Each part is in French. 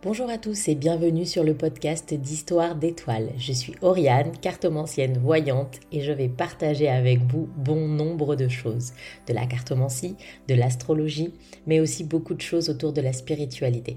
Bonjour à tous et bienvenue sur le podcast d'Histoire d'étoiles. Je suis Oriane, cartomancienne voyante et je vais partager avec vous bon nombre de choses. De la cartomancie, de l'astrologie, mais aussi beaucoup de choses autour de la spiritualité.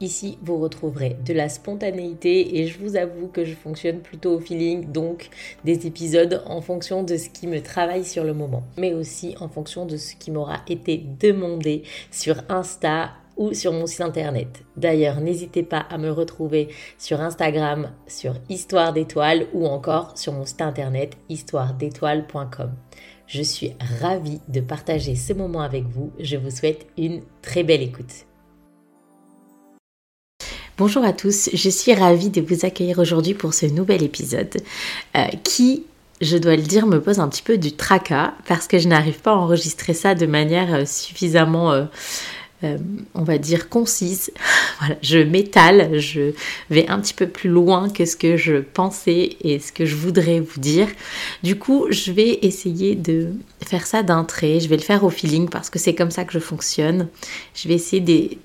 Ici, vous retrouverez de la spontanéité et je vous avoue que je fonctionne plutôt au feeling, donc des épisodes en fonction de ce qui me travaille sur le moment, mais aussi en fonction de ce qui m'aura été demandé sur Insta ou sur mon site internet. D'ailleurs, n'hésitez pas à me retrouver sur Instagram sur Histoire d'étoiles ou encore sur mon site internet histoiredétoiles.com. Je suis ravie de partager ce moment avec vous. Je vous souhaite une très belle écoute. Bonjour à tous, je suis ravie de vous accueillir aujourd'hui pour ce nouvel épisode euh, qui je dois le dire, me pose un petit peu du tracas parce que je n'arrive pas à enregistrer ça de manière euh, suffisamment euh, euh, on va dire, concise. je m'étale, je vais un petit peu plus loin que ce que je pensais et ce que je voudrais vous dire. Du coup, je vais essayer de faire ça d'un trait, je vais le faire au feeling parce que c'est comme ça que je fonctionne. Je vais essayer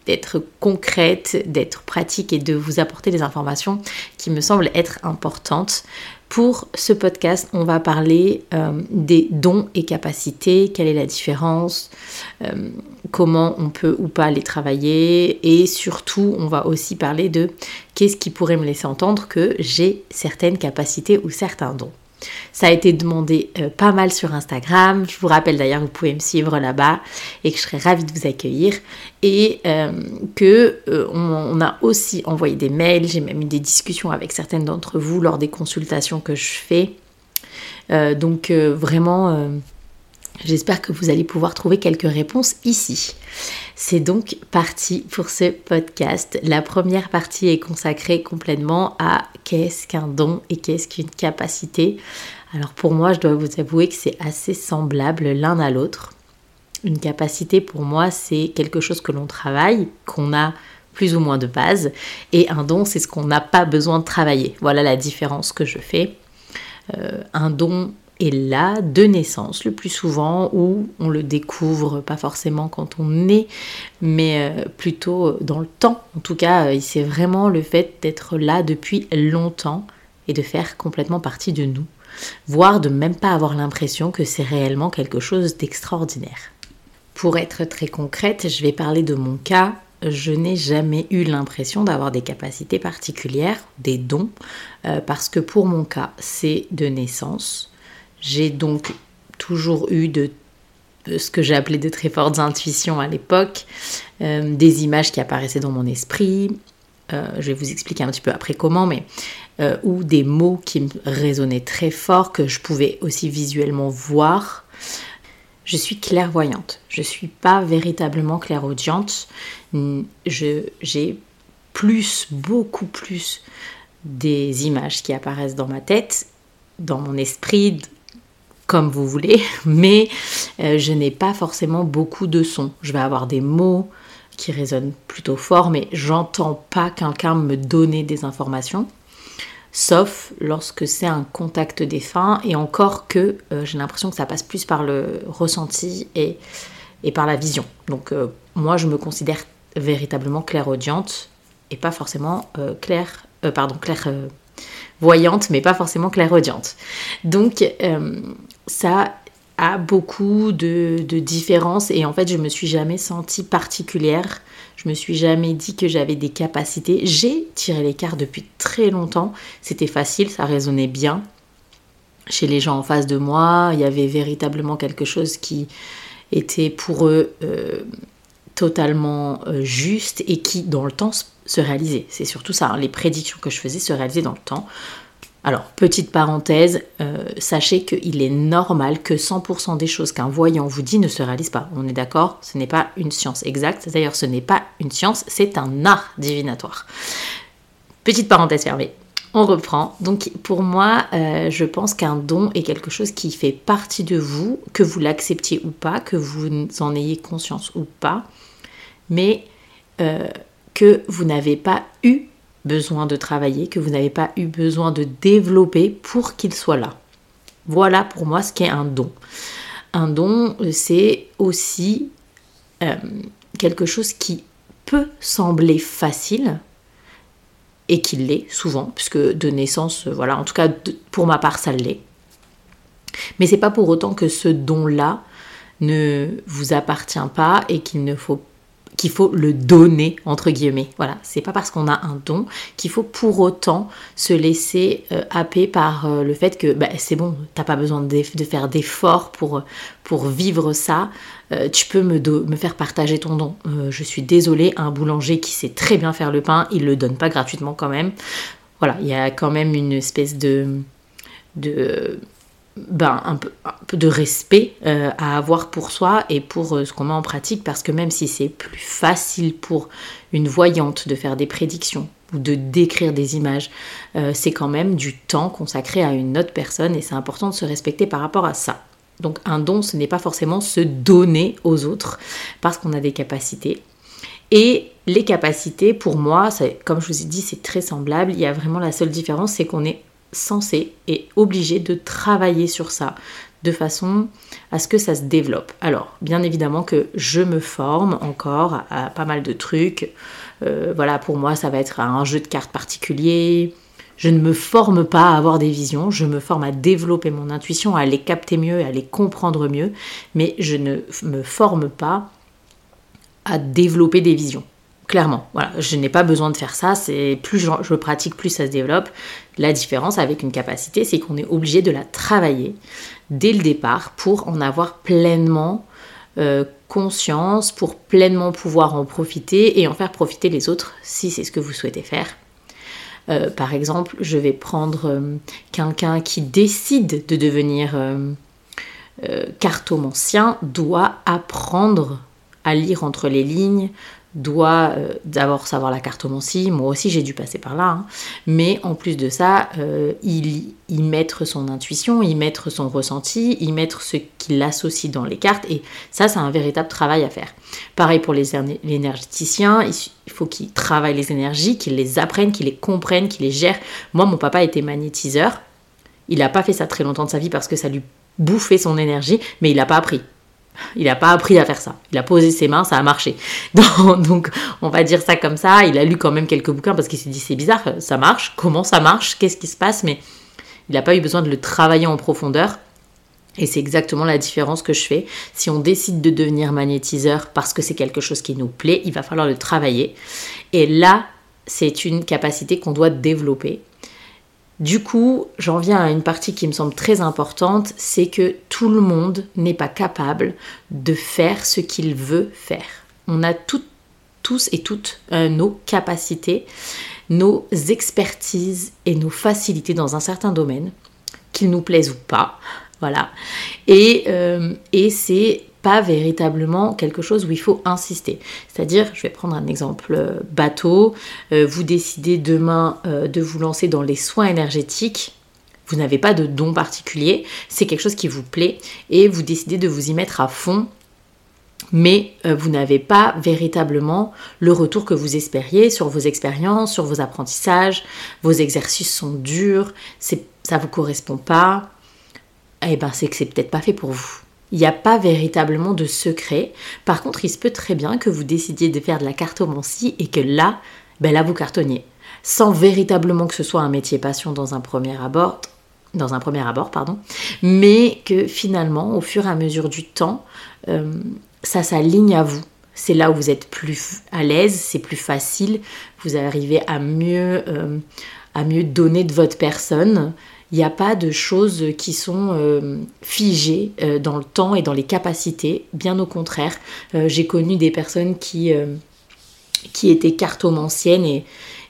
d'être concrète, d'être pratique et de vous apporter des informations qui me semblent être importantes pour ce podcast, on va parler euh, des dons et capacités, quelle est la différence, euh, comment on peut ou pas les travailler? Et surtout on va aussi parler de qu'est-ce qui pourrait me laisser entendre que j'ai certaines capacités ou certains dons. Ça a été demandé euh, pas mal sur Instagram. Je vous rappelle d'ailleurs, vous pouvez me suivre là-bas et que je serai ravie de vous accueillir. Et euh, que euh, on, a aussi envoyé des mails. J'ai même eu des discussions avec certaines d'entre vous lors des consultations que je fais. donc vraiment, j'espère que vous allez pouvoir trouver quelques réponses ici. C'est donc parti pour ce podcast. La première partie est consacrée complètement à qu'est-ce qu'un don et qu'est-ce qu'une capacité. Alors pour moi, je dois vous avouer que c'est assez semblable l'un à l'autre. Une capacité pour moi, c'est quelque chose que l'on travaille, qu'on a plus ou moins de base, et un don, c'est ce qu'on n'a pas besoin de travailler. Voilà la différence que je fais. Euh, un don, là de naissance le plus souvent où on le découvre pas forcément quand on est mais euh, plutôt dans le temps. En tout cas euh, c'est vraiment le fait d'être là depuis longtemps et de faire complètement partie de nous voire de même pas avoir l'impression que c'est réellement quelque chose d'extraordinaire. Pour être très concrète je vais parler de mon cas. Je n'ai jamais eu l'impression d'avoir des capacités particulières, des dons, euh, parce que pour mon cas, c'est de naissance. J'ai donc toujours eu de, ce que j'ai appelé de très fortes intuitions à l'époque, euh, des images qui apparaissaient dans mon esprit. Euh, je vais vous expliquer un petit peu après comment, mais euh, ou des mots qui me résonnaient très fort que je pouvais aussi visuellement voir. Je suis clairvoyante. Je suis pas véritablement clairaudiente. J'ai plus, beaucoup plus des images qui apparaissent dans ma tête, dans mon esprit, comme vous voulez, mais euh, je n'ai pas forcément beaucoup de sons. Je vais avoir des mots qui résonnent plutôt fort, mais j'entends pas quelqu'un me donner des informations, sauf lorsque c'est un contact défunt, et encore que euh, j'ai l'impression que ça passe plus par le ressenti et, et par la vision. Donc euh, moi, je me considère véritablement clairaudiente et pas forcément claire, pardon, claire voyante, mais pas forcément clairaudiente. Donc, ça a beaucoup de, différences et en fait je me suis jamais sentie particulière. Je me suis jamais dit que j'avais des capacités. J'ai tiré les cartes depuis très longtemps. C'était facile, ça résonnait bien. Chez les gens en face de moi, il y avait véritablement quelque chose qui était pour eux euh, totalement euh, juste et qui dans le temps se réalisait. C'est surtout ça, hein. les prédictions que je faisais se réalisaient dans le temps. Alors, petite parenthèse, euh, sachez qu'il est normal que 100% des choses qu'un voyant vous dit ne se réalisent pas. On est d'accord Ce n'est pas une science exacte. D'ailleurs, ce n'est pas une science, c'est un art divinatoire. Petite parenthèse fermée. On reprend. Donc pour moi, euh, je pense qu'un don est quelque chose qui fait partie de vous, que vous l'acceptiez ou pas, que vous en ayez conscience ou pas, mais euh, que vous n'avez pas eu besoin de travailler, que vous n'avez pas eu besoin de développer pour qu'il soit là. Voilà pour moi ce qu'est un don. Un don, c'est aussi euh, quelque chose qui peut sembler facile, et qu'il l'est souvent, puisque de naissance, voilà, en tout cas pour ma part, ça l'est. Mais c'est pas pour autant que ce don-là ne vous appartient pas et qu'il ne faut qu'il faut le donner entre guillemets. Voilà, c'est pas parce qu'on a un don qu'il faut pour autant se laisser euh, happer par euh, le fait que bah, c'est bon, t'as pas besoin de, faire d'efforts pour, pour vivre ça. Euh, tu peux me, faire partager ton don. je suis désolée, un boulanger qui sait très bien faire le pain, il le donne pas gratuitement quand même. Voilà, il y a quand même une espèce de de ben, un, peu, de respect euh, à avoir pour soi et pour euh, ce qu'on met en pratique parce que même si c'est plus facile pour une voyante de faire des prédictions ou de décrire des images, euh, c'est quand même du temps consacré à une autre personne et c'est important de se respecter par rapport à ça. Donc un don, ce n'est pas forcément se donner aux autres parce qu'on a des capacités. Et les capacités, pour moi, comme je vous ai dit, c'est très semblable. Il y a vraiment la seule différence, c'est qu'on est censé et obligé de travailler sur ça de façon à ce que ça se développe. Alors, bien évidemment que je me forme encore à, pas mal de trucs. Euh, voilà, pour moi, ça va être un jeu de cartes particulier. Je ne me forme pas à avoir des visions, je me forme à développer mon intuition, à les capter mieux, à les comprendre mieux, mais je ne me forme pas à développer des visions. Clairement, voilà, je n'ai pas besoin de faire ça, c'est plus je, pratique, plus ça se développe. La différence avec une capacité, c'est qu'on est obligé de la travailler dès le départ pour en avoir pleinement euh, conscience, pour pleinement pouvoir en profiter et en faire profiter les autres si c'est ce que vous souhaitez faire. Euh, par exemple, je vais prendre euh, quelqu'un qui décide de devenir cartomancien, doit apprendre à lire entre les lignes, doit euh, d'abord savoir la cartomancie, moi aussi j'ai dû passer par là, hein. mais en plus de ça, euh, il y mettre son intuition, y mettre son ressenti, y mettre ce qu'il associe dans les cartes, et ça c'est un véritable travail à faire. Pareil pour les énergéticiens, il faut qu'ils travaillent les énergies, qu'ils les apprennent, qu'ils les comprennent, qu'ils les gèrent. Moi mon papa était magnétiseur, il n'a pas fait ça très longtemps de sa vie parce que ça lui bouffait son énergie, mais il n'a pas appris. Il n'a pas appris à faire ça. Il a posé ses mains, ça a marché. Donc, on va dire ça comme ça. Il a lu quand même quelques bouquins parce qu'il s'est dit c'est bizarre, ça marche. Comment ça marche? Qu'est-ce qui se passe? Mais il n'a pas eu besoin de le travailler en profondeur. Et c'est exactement la différence que je fais. Si on décide de devenir magnétiseur parce que c'est quelque chose qui nous plaît, il va falloir le travailler. Et là, c'est une capacité qu'on doit développer. Du coup, j'en viens à une partie qui me semble très importante, c'est que tout le monde n'est pas capable de faire ce qu'il veut faire. On a tous et toutes euh, nos capacités, nos expertises et nos facilités dans un certain domaine, qu'ils nous plaisent ou pas. Voilà. Et, euh, et c'est pas véritablement quelque chose où il faut insister. C'est-à-dire, je vais prendre un exemple euh, bateau, euh, vous décidez demain euh, de vous lancer dans les soins énergétiques, vous n'avez pas de don particulier, c'est quelque chose qui vous plaît et vous décidez de vous y mettre à fond mais vous n'avez pas véritablement le retour que vous espériez sur vos expériences, sur vos apprentissages, vos exercices sont durs, ça ne vous correspond pas, et eh ben c'est que c'est peut-être pas fait pour vous. Il n'y a pas véritablement de secret. Par contre, il se peut très bien que vous décidiez de faire de la cartomancie et que là, ben là vous cartonniez. Sans véritablement que ce soit un métier passion dans un premier abord, dans un premier abord, pardon, mais que finalement, au fur et à mesure du temps, euh, ça s'aligne à vous. C'est là où vous êtes plus à l'aise, c'est plus facile, vous arrivez à mieux, euh, à mieux donner de votre personne il n'y a pas de choses qui sont euh, figées euh, dans le temps et dans les capacités. Bien au contraire, euh, j'ai connu des personnes qui, qui étaient cartomanciennes et,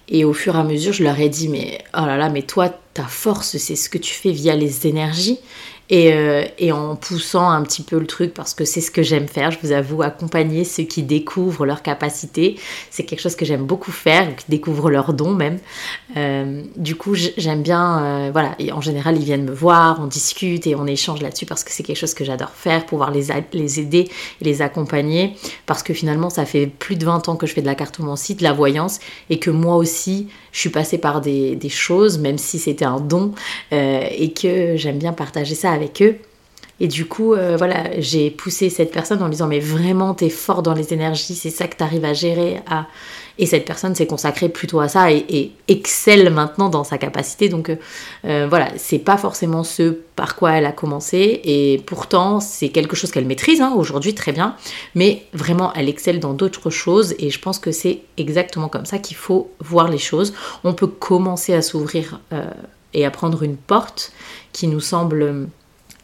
et au fur et à mesure, je leur ai dit, mais oh là là, mais toi, ta force, c'est ce que tu fais via les énergies. Euh, et, en poussant un petit peu le truc parce que c'est ce que j'aime faire, je vous avoue, accompagner ceux qui découvrent leurs capacités, c'est quelque chose que j'aime beaucoup faire, qui découvrent leurs dons même. Euh, du coup, j'aime bien, euh, voilà, et en général, ils viennent me voir, on discute et on échange là-dessus parce que c'est quelque chose que j'adore faire, pouvoir les, les aider et les accompagner parce que finalement, ça fait plus de 20 ans que je fais de la cartomancie, de la voyance et que moi aussi, je suis passée par des, des choses, même si c'était un don et que j'aime bien partager ça avec eux. Et du coup, euh, voilà, j'ai poussé cette personne en lui disant mais vraiment t'es fort dans les énergies, c'est ça que t'arrives à gérer. À... Et cette personne s'est consacrée plutôt à ça et, excelle maintenant dans sa capacité. Donc euh, euh, voilà, c'est pas forcément ce par quoi elle a commencé et pourtant c'est quelque chose qu'elle maîtrise hein, aujourd'hui très bien. Mais vraiment, elle excelle dans d'autres choses et je pense que c'est exactement comme ça qu'il faut voir les choses. On peut commencer à s'ouvrir et à prendre une porte qui nous semble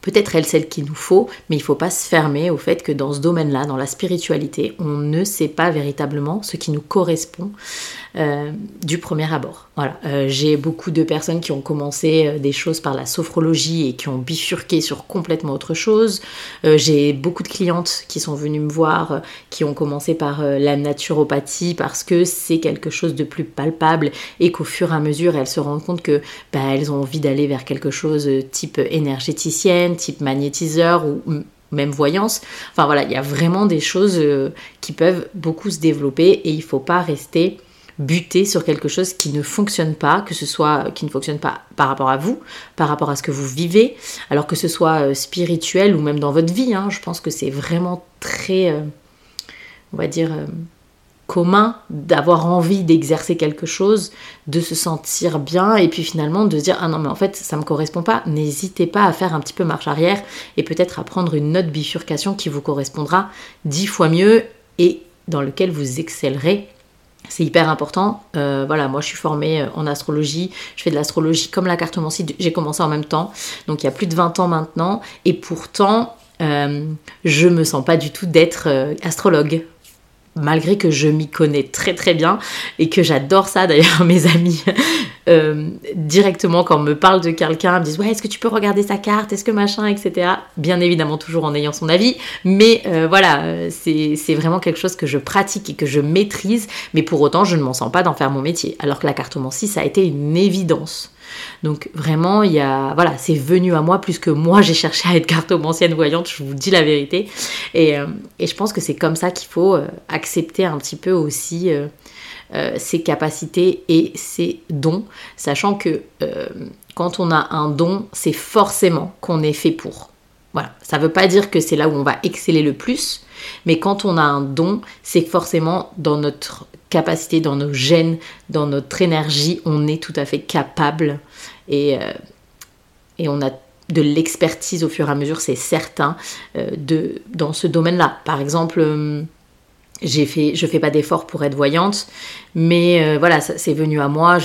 peut-être elle celle qu'il nous faut, mais il ne faut pas se fermer au fait que dans ce domaine-là, dans la spiritualité, on ne sait pas véritablement ce qui nous correspond euh, du premier abord. Euh, j'ai beaucoup de personnes qui ont commencé euh, des choses par la sophrologie et qui ont bifurqué sur complètement autre chose. j'ai beaucoup de clientes qui sont venues me voir, qui ont commencé par la naturopathie parce que c'est quelque chose de plus palpable et qu'au fur et à mesure elles se rendent compte que bah, elles ont envie d'aller vers quelque chose type énergéticienne, type magnétiseur ou même voyance. Enfin voilà, il y a vraiment des choses qui peuvent beaucoup se développer et il ne faut pas rester buter sur quelque chose qui ne fonctionne pas, que ce soit qui ne fonctionne pas par rapport à vous, par rapport à ce que vous vivez, alors que ce soit euh, spirituel ou même dans votre vie. Hein. je pense que c'est vraiment très, euh, on va dire, euh, commun d'avoir envie d'exercer quelque chose, de se sentir bien et puis finalement de se dire ah non mais en fait ça me correspond pas. N'hésitez pas à faire un petit peu marche arrière et peut-être à prendre une autre bifurcation qui vous correspondra dix fois mieux et dans lequel vous excellerez. C'est hyper important. Euh, voilà, moi je suis formée euh, en astrologie, je fais de l'astrologie comme la cartomancie, j'ai commencé en même temps, donc il y a plus de 20 ans maintenant, et pourtant euh, je me sens pas du tout d'être astrologue malgré que je m'y connais très très bien et que j'adore ça d'ailleurs mes amis euh, directement quand on me parle de quelqu'un me disent ouais est-ce que tu peux regarder sa carte est-ce que machin etc bien évidemment toujours en ayant son avis. Mais euh, voilà c'est vraiment quelque chose que je pratique et que je maîtrise. Mais pour autant je ne m'en sens pas d'en faire mon métier. Alors que la cartomancie ça a été une évidence donc vraiment, il y a, voilà, c'est venu à moi plus que moi j'ai cherché à être cartomancienne voyante, je vous dis la vérité. Et, euh, je pense que c'est comme ça qu'il faut euh, accepter un petit peu aussi euh, ses capacités et ses dons, sachant que quand on a un don, c'est forcément qu'on est fait pour. Voilà, ça ne veut pas dire que c'est là où on va exceller le plus, mais quand on a un don, c'est forcément dans notre capacité, dans nos gènes, dans notre énergie, on est tout à fait capable et, euh, et on a de l'expertise au fur et à mesure, c'est certain, euh, dans ce domaine-là. Par exemple, euh, j'ai fait, je fais pas d'effort pour être voyante, mais voilà, c'est venu à moi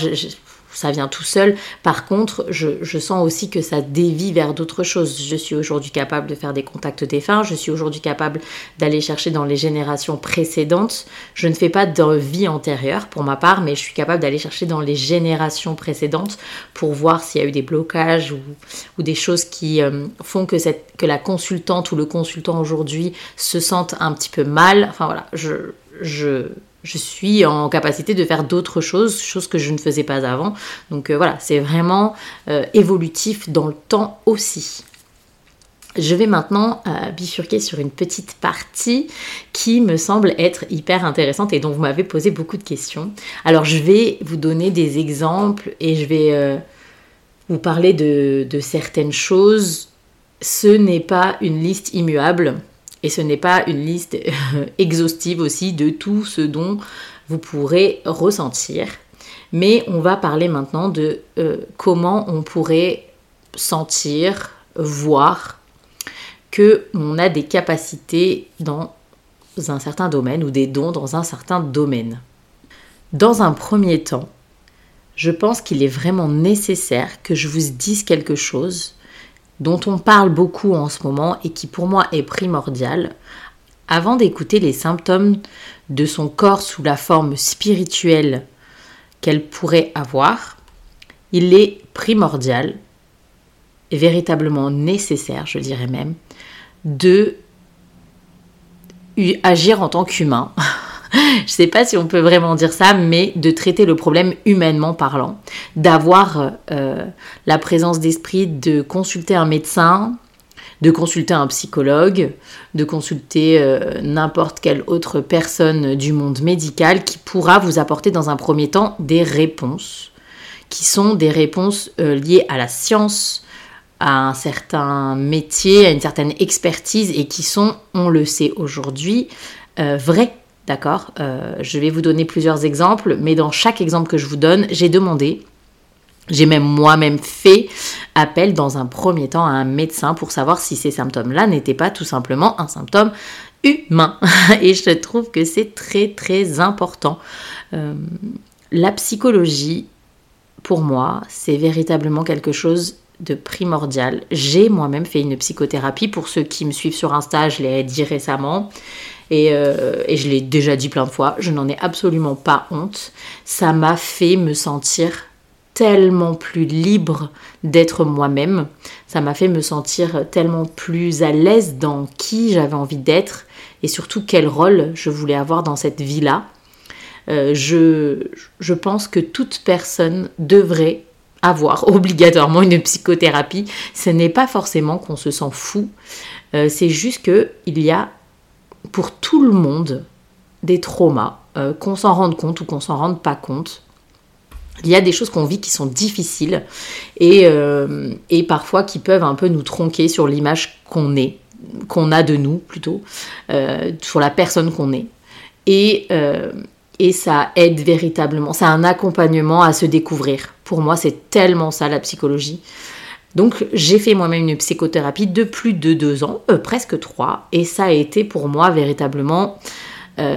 ça vient tout seul. Par contre, je, sens aussi que ça dévie vers d'autres choses. Je suis aujourd'hui capable de faire des contacts défunts, je suis aujourd'hui capable d'aller chercher dans les générations précédentes. Je ne fais pas de vie antérieure pour ma part, mais je suis capable d'aller chercher dans les générations précédentes pour voir s'il y a eu des blocages ou, des choses qui euh, font que, la consultante ou le consultant aujourd'hui se sente un petit peu mal. Enfin voilà, je, je je suis en capacité de faire d'autres choses, choses que je ne faisais pas avant. Donc euh, voilà, c'est vraiment euh, évolutif dans le temps aussi. Je vais maintenant euh, bifurquer sur une petite partie qui me semble être hyper intéressante et dont vous m'avez posé beaucoup de questions. Alors je vais vous donner des exemples et je vais vous parler de certaines choses. Ce n'est pas une liste immuable et ce n'est pas une liste exhaustive aussi de tout ce dont vous pourrez ressentir. Mais on va parler maintenant de euh, comment on pourrait sentir, voir que on a des capacités dans un certain domaine ou des dons dans un certain domaine. Dans un premier temps, je pense qu'il est vraiment nécessaire que je vous dise quelque chose dont on parle beaucoup en ce moment et qui pour moi est primordial, avant d'écouter les symptômes de son corps sous la forme spirituelle qu'elle pourrait avoir, il est primordial et véritablement nécessaire, je dirais même, de agir en tant qu'humain je sais pas si on peut vraiment dire ça, mais de traiter le problème humainement parlant, d'avoir euh, la présence d'esprit de consulter un médecin, de consulter un psychologue, de consulter euh, n'importe quelle autre personne du monde médical qui pourra vous apporter dans un premier temps des réponses, qui sont des réponses euh, liées à la science, à un certain métier, à une certaine expertise et qui sont, on le sait aujourd'hui, euh, vrais. D'accord euh, Je vais vous donner plusieurs exemples, mais dans chaque exemple que je vous donne, j'ai demandé, j'ai même moi-même fait appel dans un premier temps à un médecin pour savoir si ces symptômes-là n'étaient pas tout simplement un symptôme humain. Et je trouve que c'est très très important. Euh, la psychologie, pour moi, c'est véritablement quelque chose de primordial. J'ai moi-même fait une psychothérapie. Pour ceux qui me suivent sur Insta, je l'ai dit récemment. Et, euh, et je l'ai déjà dit plein de fois, je n'en ai absolument pas honte. Ça m'a fait me sentir tellement plus libre d'être moi-même. Ça m'a fait me sentir tellement plus à l'aise dans qui j'avais envie d'être et surtout quel rôle je voulais avoir dans cette vie-là. Euh, je, je pense que toute personne devrait avoir obligatoirement une psychothérapie. Ce n'est pas forcément qu'on se sent fou, euh, c'est juste qu'il y a pour tout le monde des traumas, euh, qu'on s'en rende compte ou qu'on s'en rende pas compte. Il y a des choses qu'on vit qui sont difficiles et, et, parfois qui peuvent un peu nous tronquer sur l'image qu'on est, qu'on a de nous plutôt, sur la personne qu'on est. Et, et ça aide véritablement. C'est un accompagnement à se découvrir. Pour moi, c'est tellement ça la psychologie. Donc j'ai fait moi-même une psychothérapie de plus de deux ans, euh, presque trois, et ça a été pour moi véritablement euh,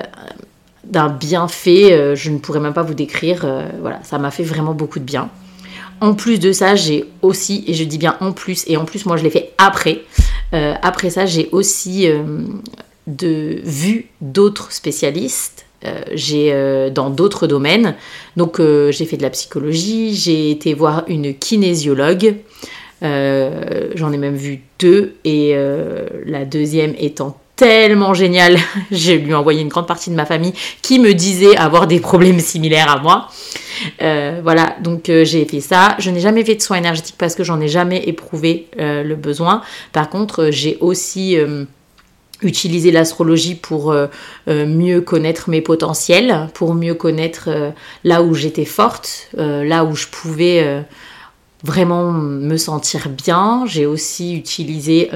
d'un bienfait, euh, je ne pourrais même pas vous décrire, voilà, ça m'a fait vraiment beaucoup de bien. En plus de ça, j'ai aussi, et je dis bien en plus, et en plus moi je l'ai fait après, après ça j'ai aussi vu d'autres spécialistes j'ai dans d'autres domaines. Donc j'ai fait de la psychologie, j'ai été voir une kinésiologue. J'en ai même vu deux et la deuxième étant tellement géniale, j'ai lui envoyé une grande partie de ma famille qui me disait avoir des problèmes similaires à moi. voilà, donc j'ai fait ça. Je n'ai jamais fait de soins énergétiques parce que j'en ai jamais éprouvé le besoin. Par contre, j'ai aussi utiliser l'astrologie pour euh, euh, mieux connaître mes potentiels, pour mieux connaître euh, là où j'étais forte, là où je pouvais vraiment me sentir bien. J'ai aussi utilisé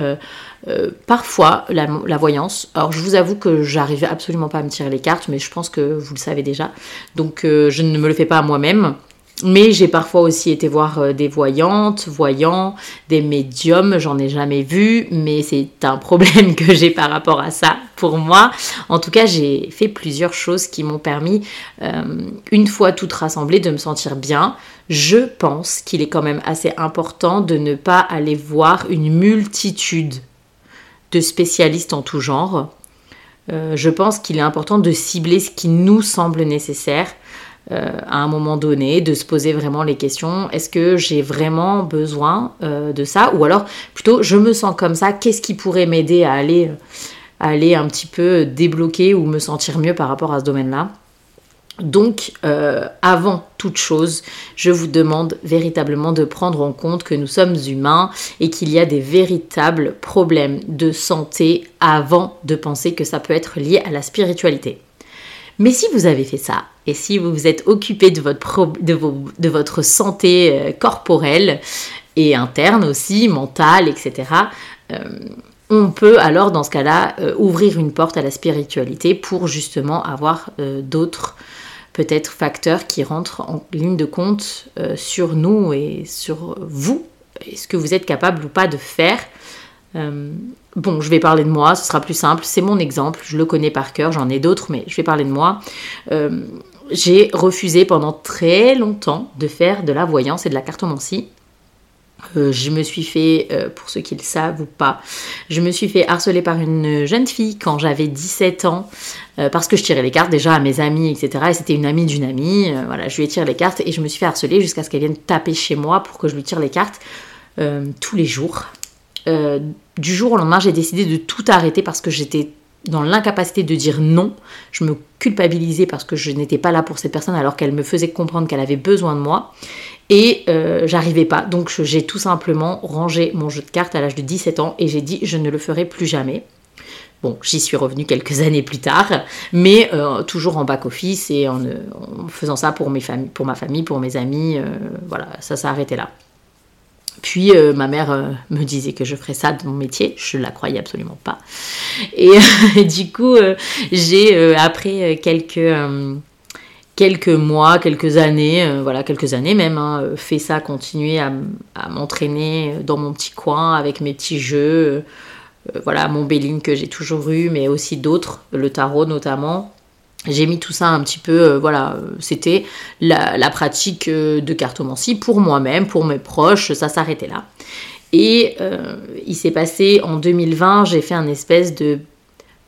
parfois la, voyance. Alors je vous avoue que j'arrivais absolument pas à me tirer les cartes, mais je pense que vous le savez déjà. Donc je ne me le fais pas à moi-même. Mais j'ai parfois aussi été voir euh, des voyantes, voyants, des médiums, j'en ai jamais vu, mais c'est un problème que j'ai par rapport à ça pour moi. En tout cas, j'ai fait plusieurs choses qui m'ont permis, euh, une fois toutes rassemblées, de me sentir bien. Je pense qu'il est quand même assez important de ne pas aller voir une multitude de spécialistes en tout genre. Euh, je pense qu'il est important de cibler ce qui nous semble nécessaire euh, à un moment donné, de se poser vraiment les questions, est-ce que j'ai vraiment besoin de ça? Ou alors plutôt, je me sens comme ça, qu'est-ce qui pourrait m'aider à aller, aller un petit peu débloquer ou me sentir mieux par rapport à ce domaine-là donc, euh, avant toute chose, je vous demande véritablement de prendre en compte que nous sommes humains et qu'il y a des véritables problèmes de santé avant de penser que ça peut être lié à la spiritualité. Mais si vous avez fait ça, et si vous vous êtes occupé de votre, de, votre santé euh, corporelle et interne aussi, mentale, etc., on peut alors dans ce cas-là euh, ouvrir une porte à la spiritualité pour justement avoir d'autres peut-être facteurs qui rentrent en ligne de compte sur nous et sur vous, ce que vous êtes capable ou pas de faire euh, bon, je vais parler de moi, ce sera plus simple. C'est mon exemple, je le connais par cœur, j'en ai d'autres, mais je vais parler de moi. Euh, j'ai refusé pendant très longtemps de faire de la voyance et de la cartomancie. Euh, je me suis fait, pour ceux qui le savent ou pas, je me suis fait harceler par une jeune fille quand j'avais 17 ans parce que je tirais les cartes déjà à mes amis, etc. Et c'était une amie d'une amie. voilà, je lui ai tiré les cartes et je me suis fait harceler jusqu'à ce qu'elle vienne taper chez moi pour que je lui tire les cartes tous les jours. Euh, du jour au lendemain, j'ai décidé de tout arrêter parce que j'étais dans l'incapacité de dire non. Je me culpabilisais parce que je n'étais pas là pour cette personne alors qu'elle me faisait comprendre qu'elle avait besoin de moi. Et euh, j'arrivais pas. Donc j'ai tout simplement rangé mon jeu de cartes à l'âge de 17 ans et j'ai dit je ne le ferai plus jamais. Bon, j'y suis revenue quelques années plus tard, mais euh, toujours en back-office et en, faisant ça pour, mes familles, pour ma famille, pour mes amis. voilà, ça s'est arrêté là. Puis ma mère me disait que je ferais ça de mon métier, je la croyais absolument pas. Et, du coup, j'ai après quelques quelques mois, quelques années, euh, voilà, quelques années même, hein, euh, fait ça, continuer à, m'entraîner dans mon petit coin avec mes petits jeux, euh, voilà, mon Béline que j'ai toujours eu, mais aussi d'autres, le tarot notamment. J'ai mis tout ça un petit peu, voilà, c'était la, pratique de cartomancie pour moi-même, pour mes proches, ça s'arrêtait là. Et il s'est passé en 2020, j'ai fait un espèce de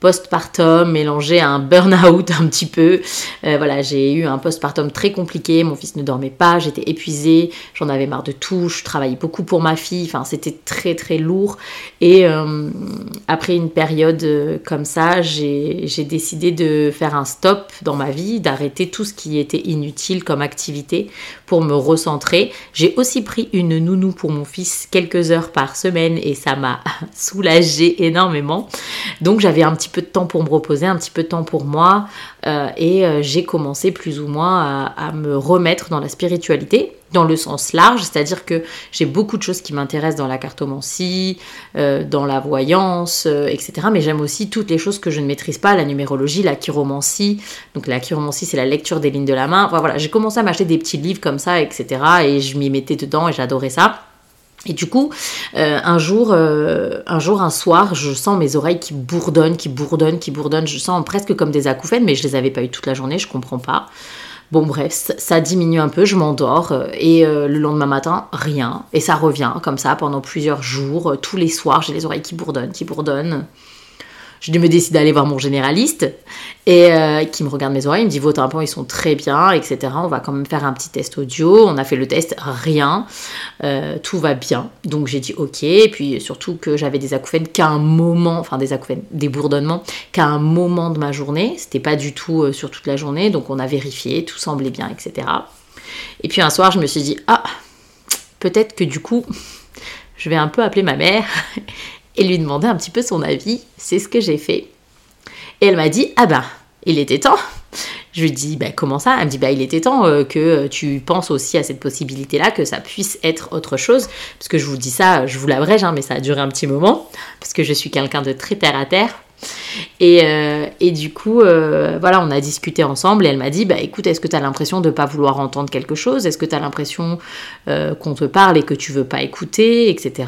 postpartum mélangé à un burn-out un petit peu. Euh, voilà, j'ai eu un postpartum très compliqué, mon fils ne dormait pas, j'étais épuisée, j'en avais marre de tout, je travaillais beaucoup pour ma fille, enfin c'était très très lourd. Et euh, après une période euh, comme ça, j'ai décidé de faire un stop dans ma vie, d'arrêter tout ce qui était inutile comme activité pour me recentrer. J'ai aussi pris une nounou pour mon fils quelques heures par semaine et ça m'a soulagée énormément. Donc j'avais un petit peu de temps pour me reposer, un petit peu de temps pour moi. Euh, et euh, j'ai commencé plus ou moins à, me remettre dans la spiritualité, dans le sens large, c'est-à-dire que j'ai beaucoup de choses qui m'intéressent dans la cartomancie, euh, dans la voyance, etc. Mais j'aime aussi toutes les choses que je ne maîtrise pas, la numérologie, la chiromancie. Donc la chiromancie, c'est la lecture des lignes de la main. voilà, j'ai commencé à m'acheter des petits livres comme ça, etc. Et je m'y mettais dedans et j'adorais ça. Et du coup, euh, un jour, euh, un jour, un soir, je sens mes oreilles qui bourdonnent, qui bourdonnent, qui bourdonnent. Je sens presque comme des acouphènes, mais je les avais pas eu toute la journée, je comprends pas. Bon bref, ça, diminue un peu, je m'endors euh, et le lendemain matin, rien. Et ça revient comme ça pendant plusieurs jours. tous les soirs, j'ai les oreilles qui bourdonnent, qui bourdonnent je me décide d'aller voir mon généraliste et euh, qui me regarde mes oreilles, il me dit vos tympans ils sont très bien, etc. On va quand même faire un petit test audio. On a fait le test, rien, euh, tout va bien. Donc j'ai dit ok. Et puis surtout que j'avais des acouphènes qu'à un moment, enfin des acouphènes, des bourdonnements qu'à un moment de ma journée. C'était pas du tout euh, sur toute la journée. Donc on a vérifié, tout semblait bien, etc. Et puis un soir je me suis dit ah peut-être que du coup je vais un peu appeler ma mère et lui demander un petit peu son avis. C'est ce que j'ai fait. Et elle m'a dit Ah ben, il était temps. Je lui dis bah, comment ça? Elle me dit bah il était temps euh, que tu penses aussi à cette possibilité là que ça puisse être autre chose parce que je vous dis ça, je vous l'abrège hein, mais ça a duré un petit moment parce que je suis quelqu'un de très terre à terre. Et, euh, et du coup, euh, voilà, on a discuté ensemble et elle m'a dit, bah écoute, est-ce que tu as l'impression de ne pas vouloir entendre quelque chose? Est-ce que tu as l'impression qu'on te parle et que tu veux pas écouter, etc.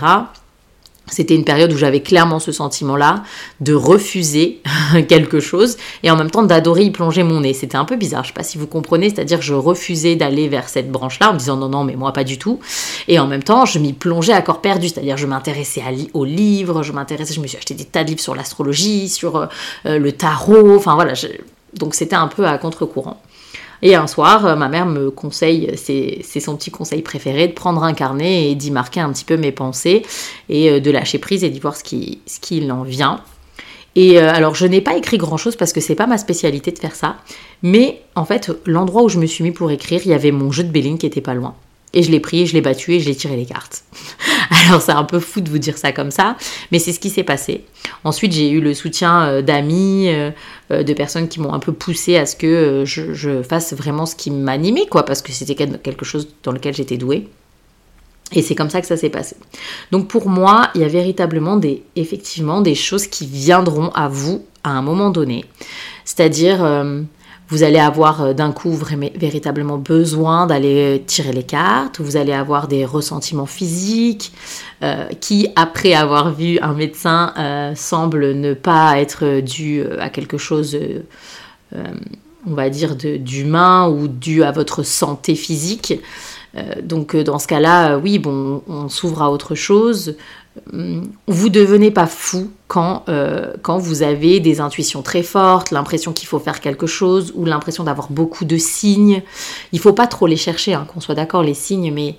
C'était une période où j'avais clairement ce sentiment-là de refuser quelque chose et en même temps d'adorer y plonger mon nez. C'était un peu bizarre, je sais pas si vous comprenez, c'est-à-dire je refusais d'aller vers cette branche-là en me disant non, non, mais moi pas du tout. Et en même temps, je m'y plongeais à corps perdu, c'est-à-dire je m'intéressais aux livres, je m'intéressais, je me suis acheté des tas de livres sur l'astrologie, sur euh, le tarot, enfin voilà, donc c'était un peu à contre-courant. Et un soir, euh, ma mère me conseille, c'est son petit conseil préféré, de prendre un carnet et d'y marquer un petit peu mes pensées et euh, de lâcher prise et d'y voir ce qui, ce qui en vient. Et euh, alors, je n'ai pas écrit grand chose parce que c'est pas ma spécialité de faire ça. Mais en fait, l'endroit où je me suis mis pour écrire, il y avait mon jeu de Béline qui était pas loin. Et je l'ai pris, je l'ai battu et je l'ai tiré les cartes. Alors c'est un peu fou de vous dire ça comme ça, mais c'est ce qui s'est passé. Ensuite j'ai eu le soutien euh, d'amis, euh, euh, de personnes qui m'ont un peu poussé à ce que je, fasse vraiment ce qui m'animait, quoi, parce que c'était quelque chose dans lequel j'étais douée. Et c'est comme ça que ça s'est passé. Donc pour moi, il y a véritablement des, effectivement, des choses qui viendront à vous à un moment donné. C'est-à-dire, vous allez avoir euh, d'un coup véritablement besoin d'aller tirer les cartes, vous allez avoir des ressentiments physiques euh, qui, après avoir vu un médecin, euh, semblent ne pas être dus à quelque chose, on va dire, d'humain ou dû à votre santé physique. donc dans ce cas-là, oui, bon, on s'ouvre à autre chose. Hum, vous devenez pas fou quand, euh, quand vous avez des intuitions très fortes, l'impression qu'il faut faire quelque chose ou l'impression d'avoir beaucoup de signes. Il faut pas trop les chercher, hein, qu'on soit d'accord, les signes, mais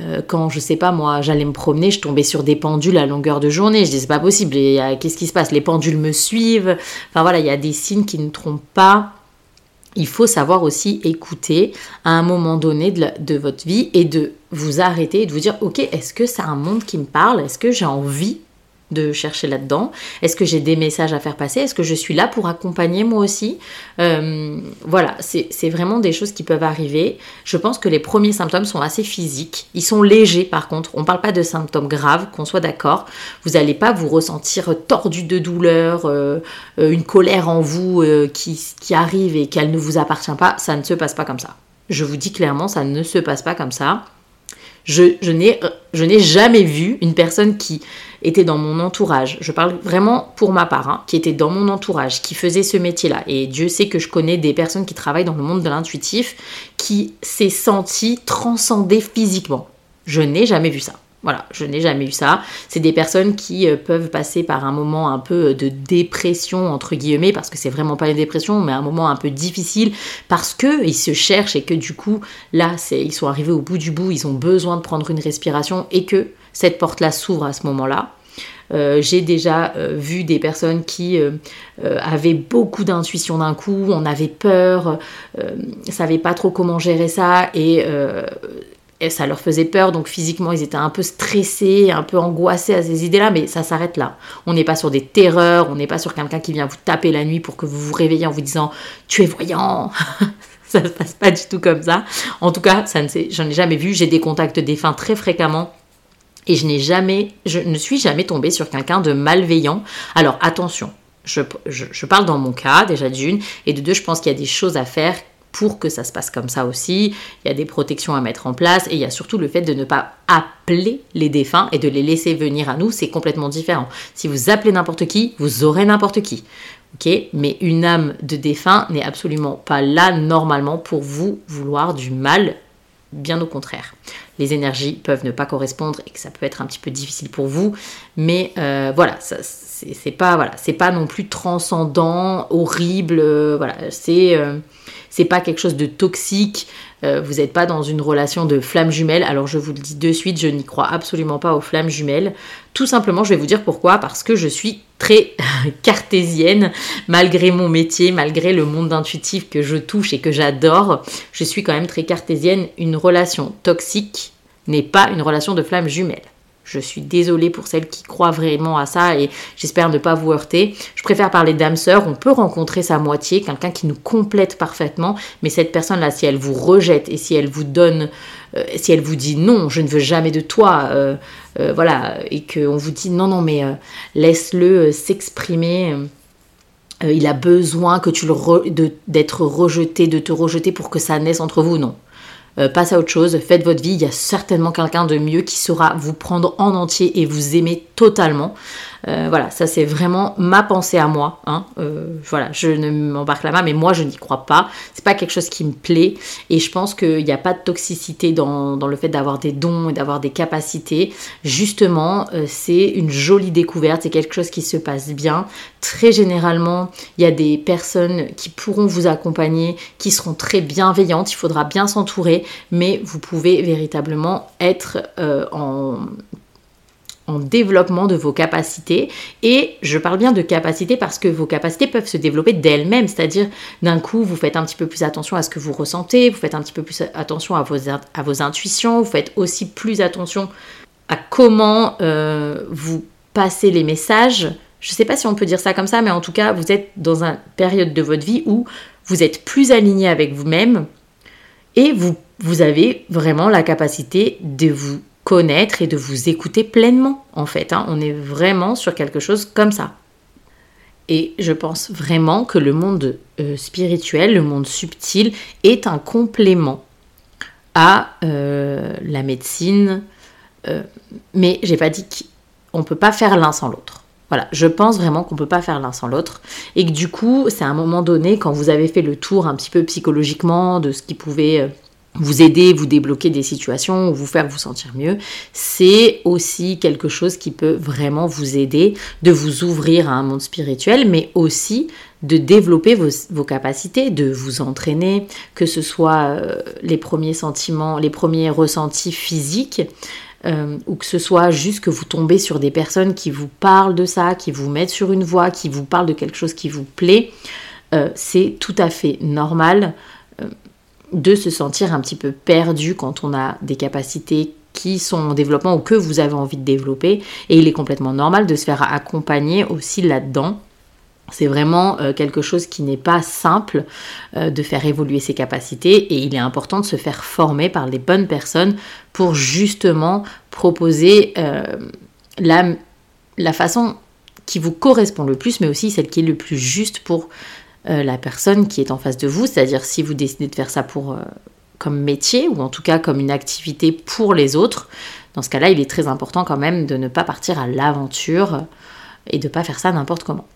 euh, quand, je sais pas, moi, j'allais me promener, je tombais sur des pendules à longueur de journée. Je dis, c'est pas possible, qu'est-ce qui se passe? Les pendules me suivent. Enfin voilà, il y a des signes qui ne trompent pas il faut savoir aussi écouter à un moment donné de, votre vie et de vous arrêter et de vous dire ok est-ce que c'est un monde qui me parle? Est-ce que j'ai envie de chercher là-dedans Est-ce que j'ai des messages à faire passer? Est-ce que je suis là pour accompagner moi aussi? Euh, Voilà, c'est vraiment des choses qui peuvent arriver. Je pense que les premiers symptômes sont assez physiques. Ils sont légers par contre. On ne parle pas de symptômes graves, qu'on soit d'accord. Vous n'allez pas vous ressentir tordu de douleur, euh, euh, une colère en vous qui, arrive et qu'elle ne vous appartient pas. Ça ne se passe pas comme ça. Je vous dis clairement, ça ne se passe pas comme ça. Je n'ai jamais vu une personne qui était dans mon entourage, je parle vraiment pour ma part, hein, qui était dans mon entourage, qui faisait ce métier-là. Et Dieu sait que je connais des personnes qui travaillent dans le monde de l'intuitif, qui s'est senti transcendée physiquement. Je n'ai jamais vu ça. Voilà, je n'ai jamais eu ça. C'est des personnes qui euh, peuvent passer par un moment un peu euh, de dépression, entre guillemets, parce que c'est vraiment pas une dépression, mais un moment un peu difficile, parce qu'ils se cherchent et que du coup, là, ils sont arrivés au bout du bout, ils ont besoin de prendre une respiration et que cette porte-là s'ouvre à ce moment-là. Euh, j'ai déjà vu des personnes qui avaient beaucoup d'intuition d'un coup, on avait peur, ne savait pas trop comment gérer ça et ça leur faisait peur, donc physiquement ils étaient un peu stressés, un peu angoissés à ces idées-là, mais ça s'arrête là. On n'est pas sur des terreurs, on n'est pas sur quelqu'un qui vient vous taper la nuit pour que vous vous réveillez en vous disant tu es voyant. ça ne se passe pas du tout comme ça. En tout cas, ça ne j'en ai jamais vu. J'ai des contacts défunts très fréquemment. Et je n'ai jamais, je ne suis jamais tombée sur quelqu'un de malveillant. Alors attention, je, je, parle dans mon cas déjà d'une, et de deux, je pense qu'il y a des choses à faire pour que ça se passe comme ça aussi. Il y a des protections à mettre en place et il y a surtout le fait de ne pas appeler les défunts et de les laisser venir à nous. C'est complètement différent. Si vous appelez n'importe qui, vous aurez n'importe qui. Mais une âme de défunt n'est absolument pas là normalement pour vous vouloir du mal. Bien au contraire. Les énergies peuvent ne pas correspondre et que ça peut être un petit peu difficile pour vous. Mais euh, voilà, c'est pas, voilà, pas non plus transcendant, horrible. Euh, voilà, c'est. Euh, c'est pas quelque chose de toxique, euh, vous n'êtes pas dans une relation de flamme jumelle. Alors je vous le dis de suite, je n'y crois absolument pas aux flammes jumelles. Tout simplement, je vais vous dire pourquoi, parce que je suis très cartésienne, malgré mon métier, malgré le monde intuitif que je touche et que j'adore, je suis quand même très cartésienne. Une relation toxique n'est pas une relation de flamme jumelle. Je suis désolée pour celles qui croient vraiment à ça et j'espère ne pas vous heurter. Je préfère parler d'âme sœur. On peut rencontrer sa moitié, quelqu'un qui nous complète parfaitement, mais cette personne-là, si elle vous rejette et si elle vous donne, euh, si elle vous dit non, je ne veux jamais de toi, euh, euh, voilà, et qu'on vous dit non, non, mais laisse-le s'exprimer il a besoin que tu le d'être rejeté, de te rejeter pour que ça naisse entre vous. Non. Euh, passe à autre chose, faites votre vie, il y a certainement quelqu'un de mieux qui saura vous prendre en entier et vous aimer totalement. Euh, voilà, ça c'est vraiment ma pensée à moi. Hein. Euh, voilà, je ne m'embarque main, mais moi je n'y crois pas. C'est pas quelque chose qui me plaît et je pense qu'il n'y a pas de toxicité dans, le fait d'avoir des dons et d'avoir des capacités. Justement, euh, c'est une jolie découverte, c'est quelque chose qui se passe bien. Très généralement, il y a des personnes qui pourront vous accompagner, qui seront très bienveillantes. Il faudra bien s'entourer, mais vous pouvez véritablement être en en développement de vos capacités. Et je parle bien de capacités parce que vos capacités peuvent se développer d'elles-mêmes. C'est-à-dire, d'un coup, vous faites un petit peu plus attention à ce que vous ressentez, vous faites un petit peu plus attention à vos, à vos intuitions, vous faites aussi plus attention à comment euh, vous passez les messages. Je ne sais pas si on peut dire ça comme ça, mais en tout cas, vous êtes dans une période de votre vie où vous êtes plus aligné avec vous-même et vous, vous avez vraiment la capacité de vous connaître et de vous écouter pleinement, en fait. Hein. On est vraiment sur quelque chose comme ça. Et je pense vraiment que le monde euh, spirituel, le monde subtil, est un complément à euh, la médecine. Euh, mais j'ai pas dit qu'on ne peut pas faire l'un sans l'autre. Voilà, je pense vraiment qu'on ne peut pas faire l'un sans l'autre. Et que du coup, c'est à un moment donné, quand vous avez fait le tour un petit peu psychologiquement de ce qui pouvait vous aider, vous débloquer des situations, vous faire vous sentir mieux, c'est aussi quelque chose qui peut vraiment vous aider de vous ouvrir à un monde spirituel, mais aussi de développer vos, capacités, de vous entraîner, que ce soit euh, les premiers sentiments, les premiers ressentis physiques, euh, ou que ce soit juste que vous tombez sur des personnes qui vous parlent de ça, qui vous mettent sur une voie, qui vous parlent de quelque chose qui vous plaît, euh, c'est tout à fait normal de se sentir un petit peu perdu quand on a des capacités qui sont en développement ou que vous avez envie de développer. Et il est complètement normal de se faire accompagner aussi là-dedans. C'est vraiment euh, quelque chose qui n'est pas simple euh, de faire évoluer ses capacités et il est important de se faire former par les bonnes personnes pour justement proposer euh, la, la, façon qui vous correspond le plus, mais aussi celle qui est le plus juste pour la personne qui est en face de vous. C'est-à-dire si vous décidez de faire ça pour, comme métier ou en tout cas comme une activité pour les autres, dans ce cas-là, il est très important quand même de ne pas partir à l'aventure et de ne pas faire ça n'importe comment.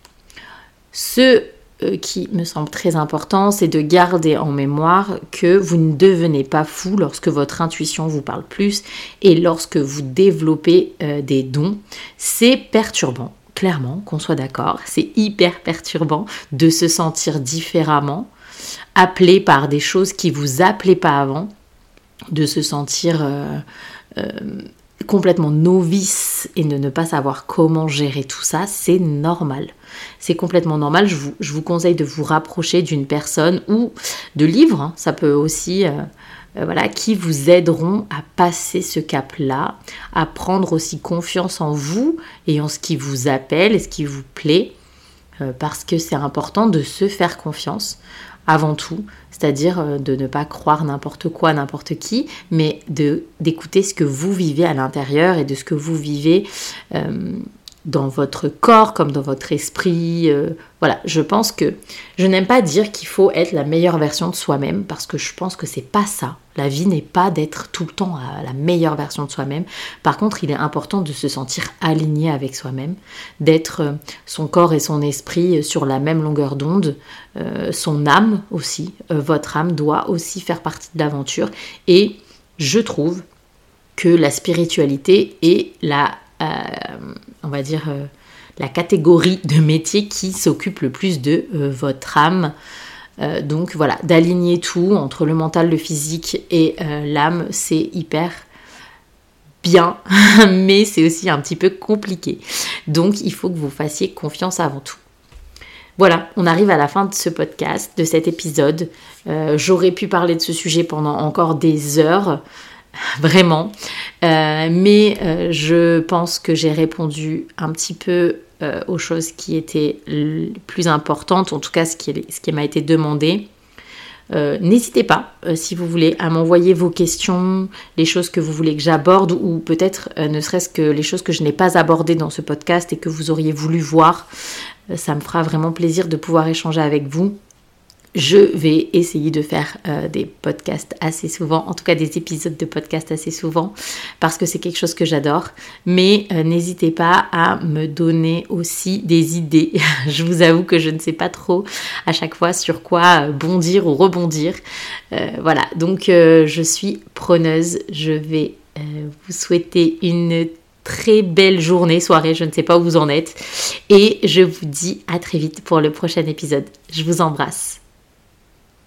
Ce euh, qui me semble très important, c'est de garder en mémoire que vous ne devenez pas fou lorsque votre intuition vous parle plus et lorsque vous développez euh, des dons. C'est perturbant, clairement, qu'on soit d'accord. C'est hyper perturbant de se sentir différemment, appelé par des choses qui vous appelaient pas avant, de se sentir euh, complètement novice et de ne pas savoir comment gérer tout ça, c'est normal. C'est complètement normal. Je vous, conseille de vous rapprocher d'une personne ou de livres, hein. ça peut aussi, euh, euh, voilà, qui vous aideront à passer ce cap-là, à prendre aussi confiance en vous et en ce qui vous appelle et ce qui vous plaît, euh, parce que c'est important de se faire confiance avant tout, c'est-à-dire euh, de ne pas croire n'importe quoi, n'importe qui, mais d'écouter ce que vous vivez à l'intérieur et de ce que vous vivez dans votre corps comme dans votre esprit. Euh, voilà, je pense que je n'aime pas dire qu'il faut être la meilleure version de soi-même parce que je pense que c'est pas ça. La vie n'est pas d'être tout le temps à la meilleure version de soi-même. Par contre, il est important de se sentir aligné avec soi-même, d'être euh, son corps et son esprit sur la même longueur d'onde, euh, son âme aussi, votre âme doit aussi faire partie de l'aventure et je trouve que la spiritualité est la euh, on va dire, euh, la catégorie de métier qui s'occupe le plus de euh, votre âme. donc voilà, d'aligner tout entre le mental, le physique et l'âme, c'est hyper bien, mais c'est aussi un petit peu compliqué. Donc il faut que vous fassiez confiance avant tout. Voilà, on arrive à la fin de ce podcast, de cet épisode. J'aurais pu parler de ce sujet pendant encore des heures. vraiment. Euh, mais euh, je pense que j'ai répondu un petit peu euh, aux choses qui étaient les plus importantes, en tout cas ce qui, ce qui m'a été demandé. N'hésitez pas, si vous voulez, à m'envoyer vos questions, les choses que vous voulez que j'aborde, ou peut-être ne serait-ce que les choses que je n'ai pas abordées dans ce podcast et que vous auriez voulu voir. ça me fera vraiment plaisir de pouvoir échanger avec vous je vais essayer de faire euh, des podcasts assez souvent, en tout cas des épisodes de podcasts assez souvent, parce que c'est quelque chose que j'adore. Mais euh, n'hésitez pas à me donner aussi des idées. je vous avoue que je ne sais pas trop à chaque fois sur quoi euh, bondir ou rebondir. voilà, donc je suis preneuse. Je vais vous souhaiter une très belle journée, soirée, je ne sais pas où vous en êtes. Et je vous dis à très vite pour le prochain épisode. Je vous embrasse.